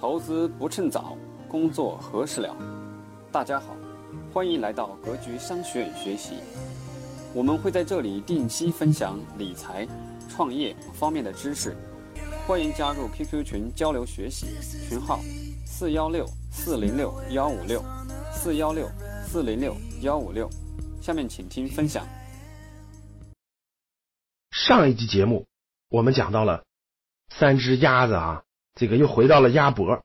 投资不趁早，工作何时了？大家好，欢迎来到格局商学院学习。我们会在这里定期分享理财、创业方面的知识，欢迎加入 QQ 群交流学习，群号四幺六四零六幺五六四幺六四零六幺五六。下面请听分享。上一集节目我们讲到了三只鸭子啊。这个又回到了鸭脖。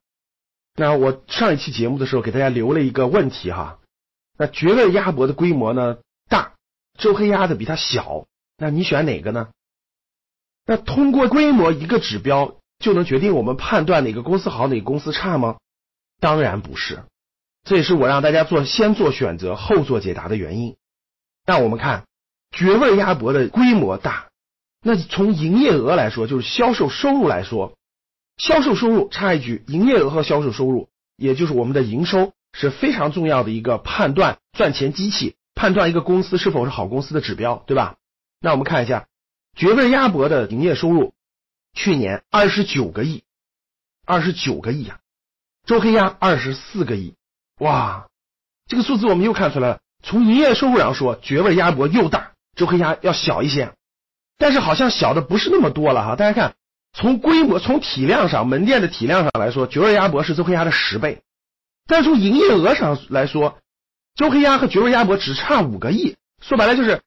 那我上一期节目的时候给大家留了一个问题哈，那绝味鸭脖的规模呢大，周黑鸭子比它小，那你选哪个呢？那通过规模一个指标就能决定我们判断哪个公司好哪个公司差吗？当然不是，这也是我让大家做先做选择后做解答的原因。那我们看绝味鸭脖的规模大，那从营业额来说，就是销售收入来说。销售收入，插一句，营业额和销售收入，也就是我们的营收，是非常重要的一个判断赚钱机器，判断一个公司是否是好公司的指标，对吧？那我们看一下绝味鸭脖的营业收入，去年二十九个亿，二十九个亿啊！周黑鸭二十四个亿，哇，这个数字我们又看出来了。从营业收入上说，绝味鸭脖又大，周黑鸭要小一些，但是好像小的不是那么多了哈。大家看。从规模、从体量上，门店的体量上来说，绝味鸭脖是周黑鸭的十倍。但从营业额上来说，周黑鸭和绝味鸭脖只差五个亿。说白了就是，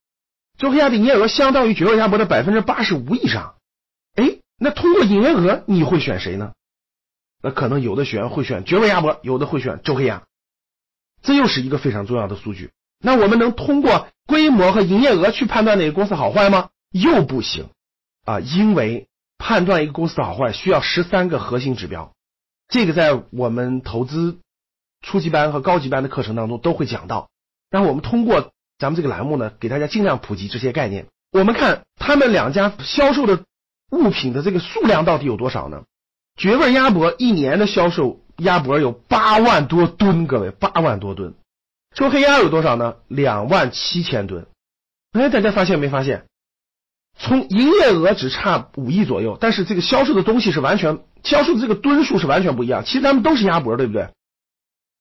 周黑鸭的营业额相当于绝味鸭脖的百分之八十五以上。哎，那通过营业额，你会选谁呢？那可能有的学员会选绝味鸭脖，有的会选周黑鸭。这又是一个非常重要的数据。那我们能通过规模和营业额去判断哪个公司好坏吗？又不行啊，因为。判断一个公司的好坏需要十三个核心指标，这个在我们投资初级班和高级班的课程当中都会讲到。然后我们通过咱们这个栏目呢，给大家尽量普及这些概念。我们看他们两家销售的物品的这个数量到底有多少呢？绝味鸭脖一年的销售鸭脖有八万多吨，各位八万多吨。周黑鸭有多少呢？两万七千吨。哎，大家发现没发现？从营业额只差五亿左右，但是这个销售的东西是完全销售的这个吨数是完全不一样。其实他们都是鸭脖，对不对？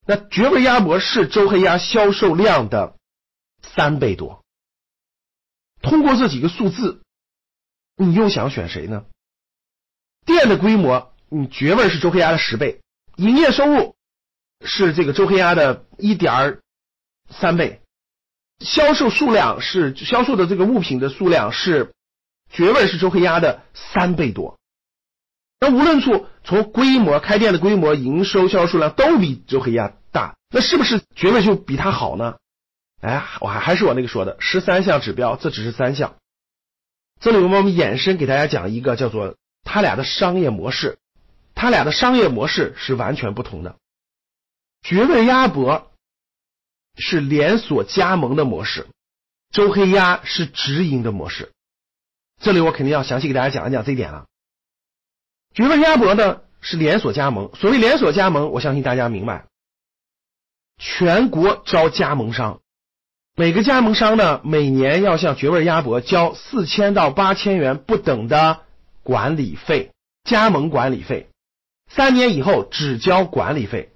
那绝味鸭脖是周黑鸭销售量的三倍多。通过这几个数字，你又想选谁呢？店的规模，你绝味是周黑鸭的十倍，营业收入是这个周黑鸭的一点三倍，销售数量是销售的这个物品的数量是。绝味是周黑鸭的三倍多，那无论处从规模、开店的规模、营收、销售数量都比周黑鸭大，那是不是绝味就比它好呢？哎，我还还是我那个说的十三项指标，这只是三项。这里我们衍生给大家讲一个叫做它俩的商业模式，它俩的商业模式是完全不同的。绝味鸭脖是连锁加盟的模式，周黑鸭是直营的模式。这里我肯定要详细给大家讲一讲这一点了。绝味鸭脖呢是连锁加盟，所谓连锁加盟，我相信大家明白，全国招加盟商，每个加盟商呢每年要向绝味鸭脖交四千到八千元不等的管理费，加盟管理费，三年以后只交管理费。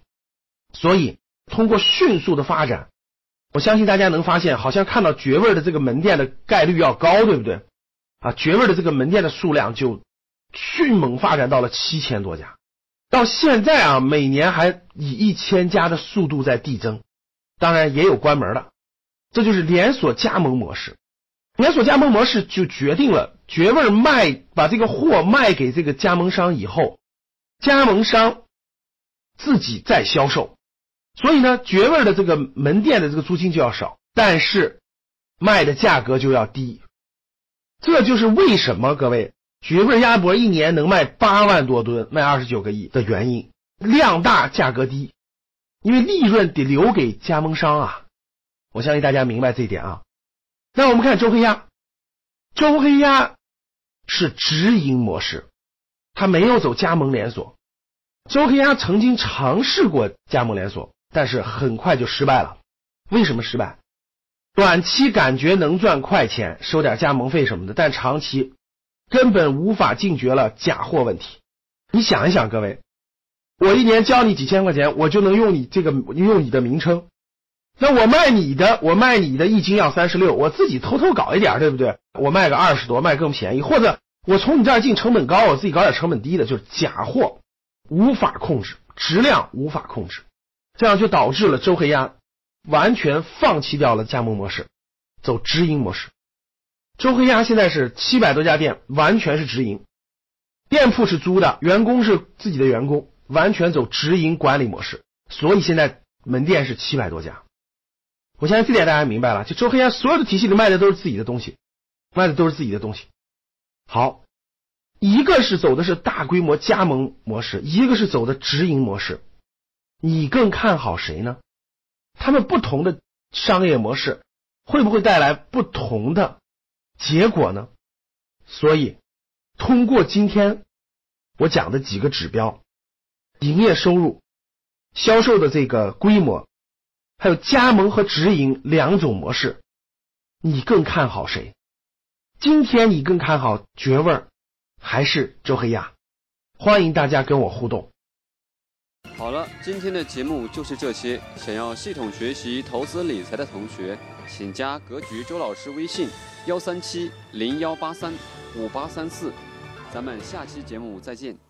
所以通过迅速的发展，我相信大家能发现，好像看到绝味的这个门店的概率要高，对不对？啊，绝味的这个门店的数量就迅猛发展到了七千多家，到现在啊，每年还以一千家的速度在递增，当然也有关门的，这就是连锁加盟模式。连锁加盟模式就决定了绝味卖把这个货卖给这个加盟商以后，加盟商自己再销售，所以呢，绝味的这个门店的这个租金就要少，但是卖的价格就要低。这就是为什么各位绝味鸭脖一年能卖八万多吨，卖二十九个亿的原因，量大价格低，因为利润得留给加盟商啊！我相信大家明白这一点啊。那我们看周黑鸭，周黑鸭是直营模式，它没有走加盟连锁。周黑鸭曾经尝试过加盟连锁，但是很快就失败了。为什么失败？短期感觉能赚快钱，收点加盟费什么的，但长期根本无法禁绝了假货问题。你想一想，各位，我一年交你几千块钱，我就能用你这个用你的名称。那我卖你的，我卖你的一斤要三十六，我自己偷偷搞一点，对不对？我卖个二十多，卖更便宜，或者我从你这儿进成本高，我自己搞点成本低的，就是假货，无法控制，质量无法控制，这样就导致了周黑鸭完全放弃掉了加盟模式，走直营模式。周黑鸭现在是七百多家店，完全是直营，店铺是租的，员工是自己的员工，完全走直营管理模式，所以现在门店是七百多家。我相信这点大家明白了，就周黑鸭所有的体系里卖的都是自己的东西，卖的都是自己的东西。好，一个是走的是大规模加盟模式，一个是走的直营模式，你更看好谁呢？他们不同的商业模式会不会带来不同的结果呢？所以，通过今天我讲的几个指标，营业收入、销售的这个规模。还有加盟和直营两种模式，你更看好谁？今天你更看好绝味儿还是周黑鸭？欢迎大家跟我互动。好了，今天的节目就是这些。想要系统学习投资理财的同学，请加格局周老师微信：幺三七零幺八三五八三四。咱们下期节目再见。